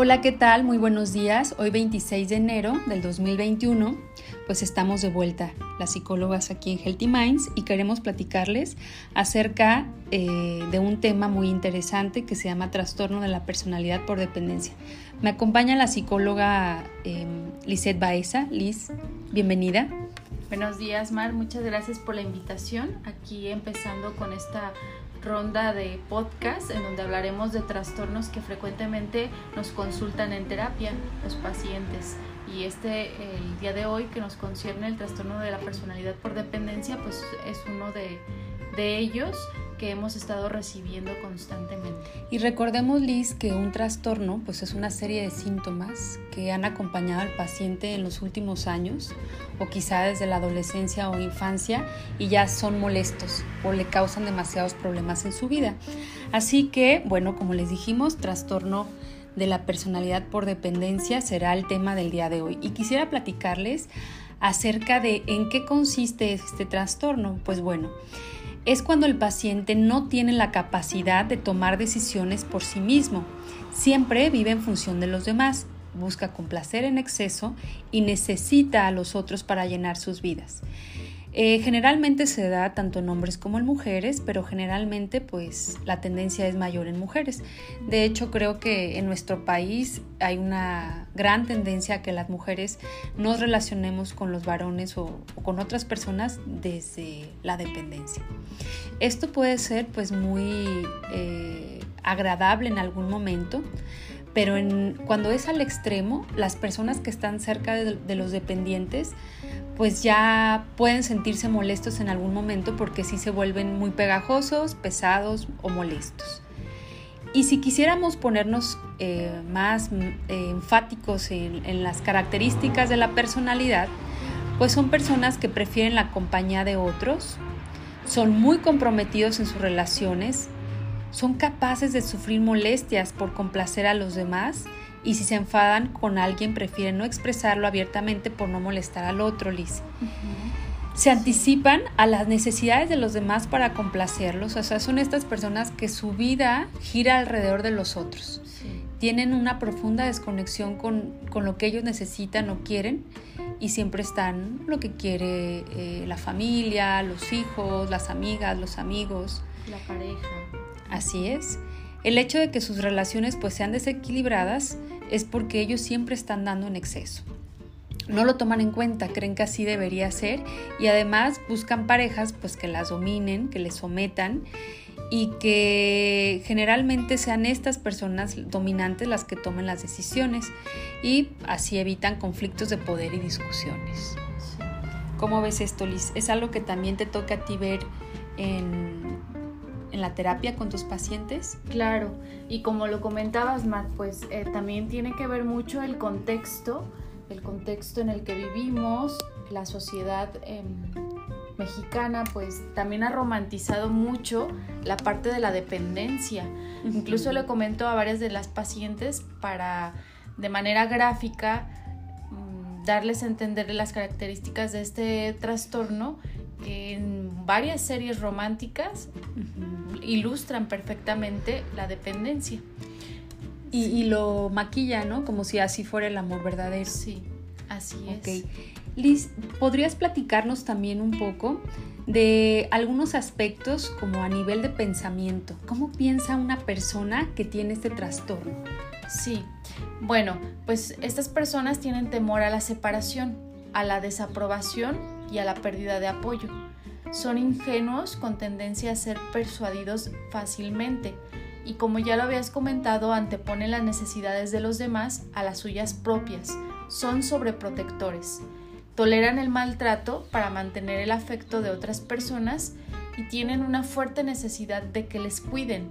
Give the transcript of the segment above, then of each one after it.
Hola, ¿qué tal? Muy buenos días. Hoy 26 de enero del 2021, pues estamos de vuelta, las psicólogas aquí en Healthy Minds, y queremos platicarles acerca eh, de un tema muy interesante que se llama trastorno de la personalidad por dependencia. Me acompaña la psicóloga eh, Lisette Baeza. Liz, bienvenida. Buenos días, Mar. Muchas gracias por la invitación. Aquí empezando con esta ronda de podcast en donde hablaremos de trastornos que frecuentemente nos consultan en terapia los pacientes. Y este, el día de hoy que nos concierne el trastorno de la personalidad por dependencia, pues es uno de, de ellos que hemos estado recibiendo constantemente. Y recordemos, Liz, que un trastorno pues es una serie de síntomas que han acompañado al paciente en los últimos años o quizá desde la adolescencia o infancia y ya son molestos o le causan demasiados problemas en su vida. Así que, bueno, como les dijimos, trastorno de la personalidad por dependencia será el tema del día de hoy. Y quisiera platicarles acerca de en qué consiste este trastorno. Pues bueno, es cuando el paciente no tiene la capacidad de tomar decisiones por sí mismo. Siempre vive en función de los demás, busca complacer en exceso y necesita a los otros para llenar sus vidas. Eh, generalmente se da tanto en hombres como en mujeres, pero generalmente pues la tendencia es mayor en mujeres. De hecho creo que en nuestro país hay una gran tendencia a que las mujeres nos relacionemos con los varones o, con otras personas desde la dependencia. Esto puede ser pues muy eh, agradable en algún momento, pero cuando es al extremo, las personas que están cerca de, los dependientes, pues ya pueden sentirse molestos en algún momento porque sí se vuelven muy pegajosos, pesados o molestos. Y si quisiéramos ponernos eh, más eh, enfáticos en, las características de la personalidad, pues son personas que prefieren la compañía de otros, son muy comprometidos en sus relaciones, son capaces de sufrir molestias por complacer a los demás y si se enfadan con alguien prefieren no expresarlo abiertamente por no molestar al otro, Liz. Se anticipan a las necesidades de los demás para complacerlos, o sea, son estas personas que su vida gira alrededor de los otros. Tienen una profunda desconexión con, lo que ellos necesitan o quieren y siempre están lo que quiere eh, la familia, los hijos, las amigas, los amigos. La pareja. Así es. El hecho de que sus relaciones pues sean desequilibradas es porque ellos siempre están dando en exceso. No lo toman en cuenta, creen que así debería ser y además buscan parejas pues que las dominen, que les sometan y que generalmente sean estas personas dominantes las que tomen las decisiones y así evitan conflictos de poder y discusiones. ¿Cómo ves esto, Liz? ¿Es algo que también te toca a ti ver en, en la terapia con tus pacientes? Claro, y como lo comentabas, Matt, pues eh, también tiene que ver mucho el contexto, el contexto en el que vivimos, la sociedad em, mexicana, pues también ha romantizado mucho la parte de la dependencia. Incluso le comento a varias de las pacientes para, de manera gráfica, mm, darles a entender las características de este trastorno que en varias series románticas ilustran perfectamente la dependencia. Y, lo maquilla, ¿no? Como si así fuera el amor verdadero. Sí, así es. Liz, ¿podrías platicarnos también un poco de algunos aspectos como a nivel de pensamiento? ¿Cómo piensa una persona que tiene este trastorno? Sí, bueno, pues estas personas tienen temor a la separación, a la desaprobación y a la pérdida de apoyo. Son ingenuos con tendencia a ser persuadidos fácilmente y como ya lo habías comentado, anteponen las necesidades de los demás a las suyas propias. Son sobreprotectores. Toleran el maltrato para mantener el afecto de otras personas y tienen una fuerte necesidad de que les cuiden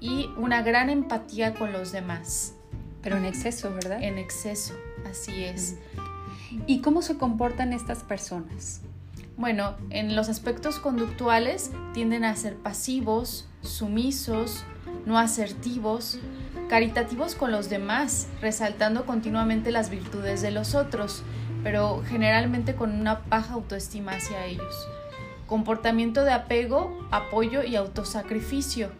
y una gran empatía con los demás. Pero en exceso, ¿verdad? En exceso, así es. ¿Y cómo se comportan estas personas? Bueno, en los aspectos conductuales tienden a ser pasivos, sumisos, no asertivos, caritativos con los demás, resaltando continuamente las virtudes de los otros, pero generalmente con una baja autoestima hacia ellos. Comportamiento de apego, apoyo y autosacrificio,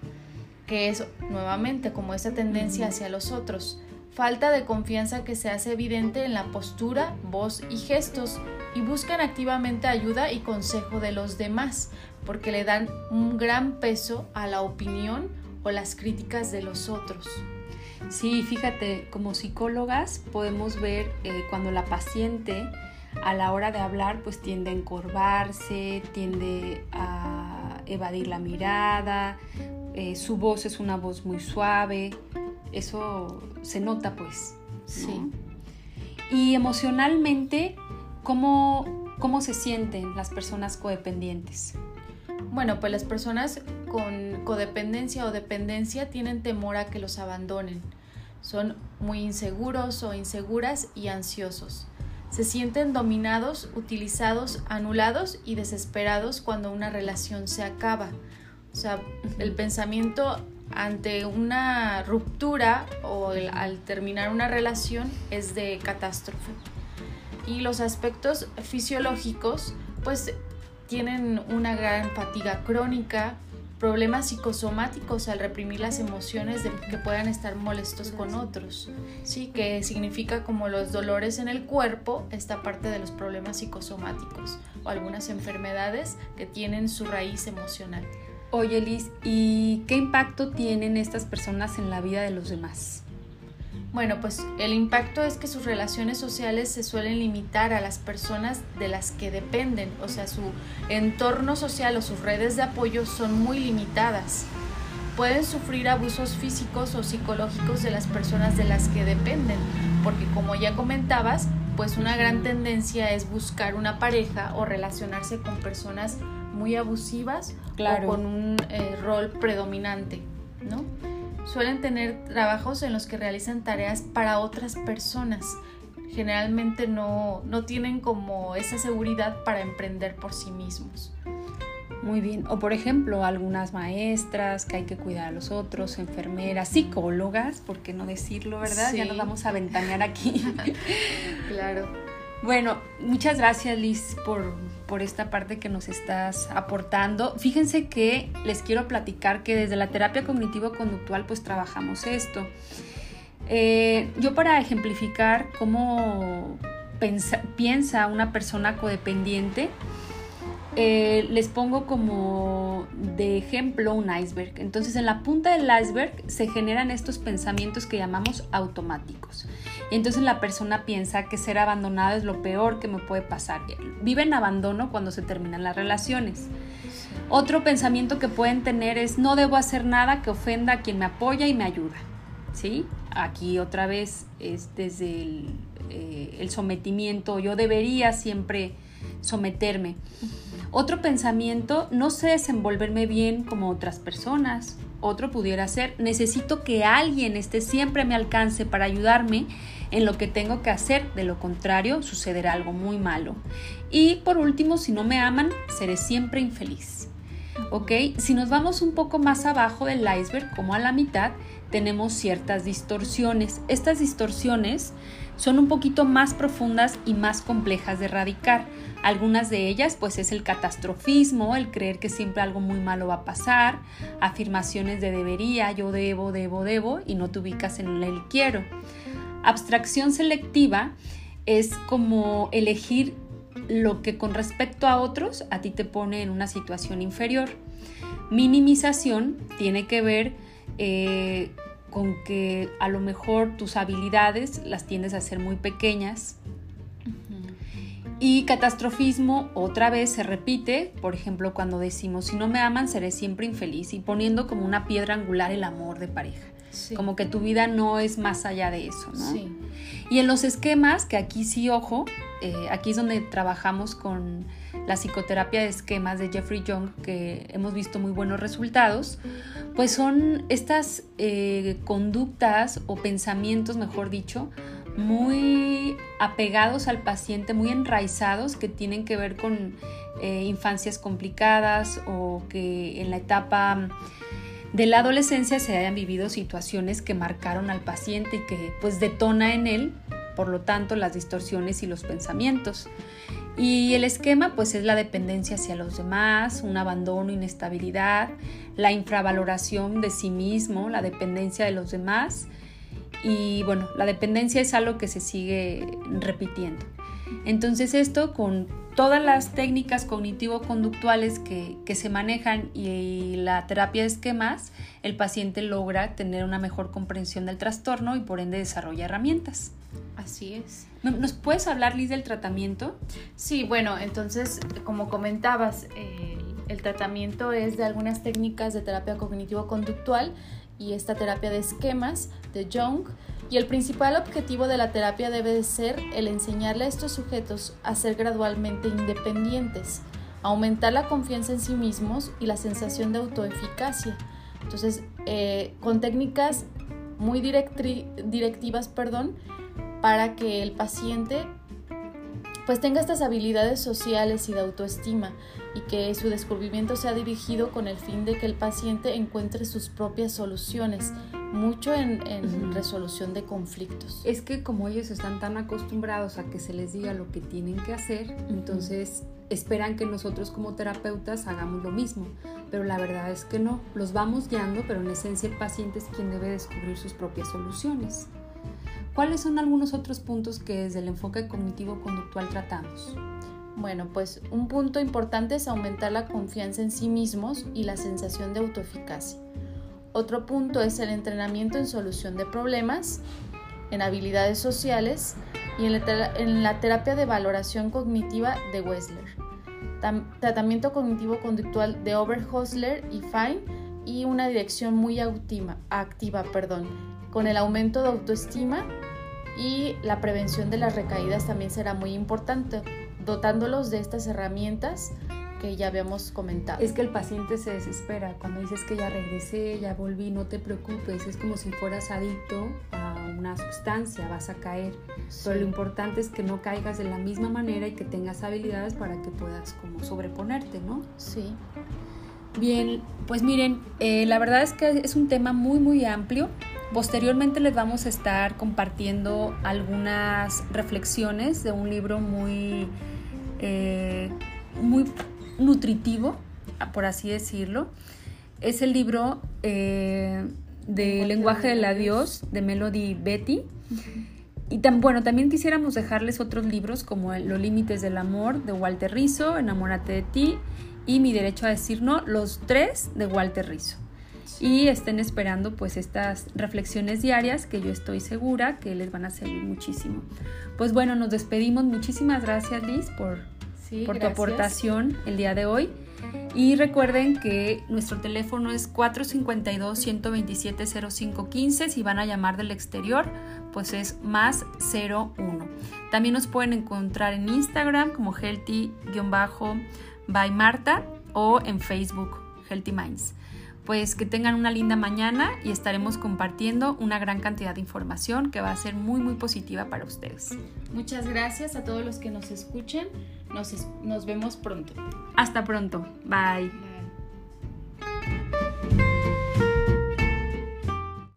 que es nuevamente como esa tendencia hacia los otros, falta de confianza que se hace evidente en la postura, voz y gestos y buscan activamente ayuda y consejo de los demás porque le dan un gran peso a la opinión o las críticas de los otros. Sí, fíjate, como psicólogas podemos ver eh, cuando la paciente a la hora de hablar pues tiende a encorvarse, tiende a evadir la mirada, eh, su voz es una voz muy suave, eso se nota pues. Sí. Y emocionalmente, ¿cómo, ¿cómo se sienten las personas codependientes? Bueno, pues las personas con codependencia o dependencia tienen temor a que los abandonen. Son muy inseguros o inseguras y ansiosos. Se sienten dominados, utilizados, anulados y desesperados cuando una relación se acaba. O sea, el pensamiento ante una ruptura o al terminar una relación es de catástrofe. Y los aspectos fisiológicos, pues tienen una gran fatiga crónica, problemas psicosomáticos al reprimir las emociones de que puedan estar molestos con otros, sí, que significa como los dolores en el cuerpo, esta parte de los problemas psicosomáticos o algunas enfermedades que tienen su raíz emocional. Oye Liz, ¿y qué impacto tienen estas personas en la vida de los demás? Bueno, pues el impacto es que sus relaciones sociales se suelen limitar a las personas de las que dependen, o sea, su entorno social o sus redes de apoyo son muy limitadas. Pueden sufrir abusos físicos o psicológicos de las personas de las que dependen, porque como ya comentabas, pues una gran tendencia es buscar una pareja o relacionarse con personas muy abusivas o con un eh, rol predominante, ¿no? suelen tener trabajos en los que realizan tareas para otras personas. Generalmente no, no tienen como esa seguridad para emprender por sí mismos. Muy bien. O por ejemplo, algunas maestras que hay que cuidar a los otros, enfermeras, psicólogas, ¿por qué no decirlo, verdad? Ya nos vamos a ventanear aquí. claro. Bueno, muchas gracias Liz por, por, esta parte que nos estás aportando. Fíjense que les quiero platicar que desde la terapia cognitivo-conductual pues trabajamos esto. Eh, yo para ejemplificar cómo piensa una persona codependiente, eh, les pongo como de ejemplo un iceberg. Entonces en la punta del iceberg se generan estos pensamientos que llamamos automáticos. Y entonces la persona piensa que ser abandonado es lo peor que me puede pasar. Vive en abandono cuando se terminan las relaciones. Otro pensamiento que pueden tener es no debo hacer nada que ofenda a quien me apoya y me ayuda. ¿Sí? Aquí otra vez es desde el, eh, el sometimiento. Yo debería siempre someterme. Otro pensamiento, no sé desenvolverme bien como otras personas. Otro pudiera ser, necesito que alguien esté siempre a mi alcance para ayudarme en lo que tengo que hacer, de lo contrario sucederá algo muy malo. Y por último, si no me aman, seré siempre infeliz. ¿Ok? Si nos vamos un poco más abajo del iceberg, como a la mitad, tenemos ciertas distorsiones. Estas distorsiones son un poquito más profundas y más complejas de erradicar. Algunas de ellas pues es el catastrofismo, el creer que siempre algo muy malo va a pasar, afirmaciones de debería, yo debo, debo, debo y no te ubicas en el quiero. Abstracción selectiva es como elegir lo que con respecto a otros a ti te pone en una situación inferior. Minimización tiene que ver eh, con que a lo mejor tus habilidades las tiendes a ser muy pequeñas. Y catastrofismo otra vez se repite, por ejemplo, cuando decimos, si no me aman, seré siempre infeliz, y poniendo como una piedra angular el amor de pareja. Como que tu vida no es más allá de eso, ¿no? Y en los esquemas, que aquí sí, ojo, eh, aquí es donde trabajamos con la psicoterapia de esquemas de Jeffrey Young, que hemos visto muy buenos resultados, pues son estas eh, conductas o pensamientos, mejor dicho, muy apegados al paciente, muy enraizados, que tienen que ver con eh, infancias complicadas o que en la etapa de la adolescencia se hayan vivido situaciones que marcaron al paciente y que pues detona en él, por lo tanto, las distorsiones y los pensamientos. Y el esquema pues es la dependencia hacia los demás, un abandono, inestabilidad, la infravaloración de sí mismo, la dependencia de los demás y bueno, la dependencia es algo que se sigue repitiendo. Entonces esto con todas las técnicas cognitivo-conductuales que, se manejan y la terapia de esquemas, el paciente logra tener una mejor comprensión del trastorno y por ende desarrolla herramientas. Así es. ¿Nos puedes hablar, Liz, del tratamiento? Sí, bueno, entonces, como comentabas, el tratamiento es de algunas técnicas de terapia cognitivo-conductual y esta terapia de esquemas de Jung. Y el principal objetivo de la terapia debe de ser el enseñarle a estos sujetos a ser gradualmente independientes, aumentar la confianza en sí mismos y la sensación de autoeficacia. Entonces, eh, con técnicas muy directivas, perdón, para que el paciente pues tenga estas habilidades sociales y de autoestima y que su descubrimiento sea dirigido con el fin de que el paciente encuentre sus propias soluciones, mucho en, resolución de conflictos. Es que como ellos están tan acostumbrados a que se les diga lo que tienen que hacer, entonces esperan que nosotros como terapeutas hagamos lo mismo, pero la verdad es que no, los vamos guiando, pero en esencia el paciente es quien debe descubrir sus propias soluciones. ¿Cuáles son algunos otros puntos que desde el enfoque cognitivo-conductual tratamos? Bueno, pues un punto importante es aumentar la confianza en sí mismos y la sensación de autoeficacia. Otro punto es el entrenamiento en solución de problemas, en habilidades sociales y en la, terapia de valoración cognitiva de Wessler. tratamiento cognitivo-conductual de Oberhosler y Fine y una dirección muy activa, activa perdón, con el aumento de autoestima y la prevención de las recaídas también será muy importante, dotándolos de estas herramientas que ya habíamos comentado. Es que el paciente se desespera cuando dices que ya regresé, ya volví, no te preocupes, es como si fueras adicto a una sustancia, vas a caer. Pero lo importante es que no caigas de la misma manera y que tengas habilidades para que puedas como sobreponerte, ¿no? Sí. Bien, pues miren, eh, la verdad es que es un tema muy, muy amplio. Posteriormente les vamos a estar compartiendo algunas reflexiones de un libro muy, eh, muy nutritivo, por así decirlo. Es el libro eh, de Lenguaje del Adiós de Melody Betty. Y bueno, también quisiéramos dejarles otros libros como Los Límites del Amor de Walter Rizzo, Enamórate de ti y Mi Derecho a Decir No, los tres de Walter Rizzo y estén esperando pues estas reflexiones diarias que yo estoy segura que les van a servir muchísimo. Pues bueno, nos despedimos. Muchísimas gracias Liz por, por tu aportación el día de hoy. Y recuerden que nuestro teléfono es 452-127-0515. Si van a llamar del exterior, pues es más 01. También nos pueden encontrar en Instagram como healthy-by Marta o en Facebook Healthy Minds pues que tengan una linda mañana y estaremos compartiendo una gran cantidad de información que va a ser muy muy positiva para ustedes. Muchas gracias a todos los que nos escuchen. Nos, nos vemos pronto. Hasta pronto. Bye.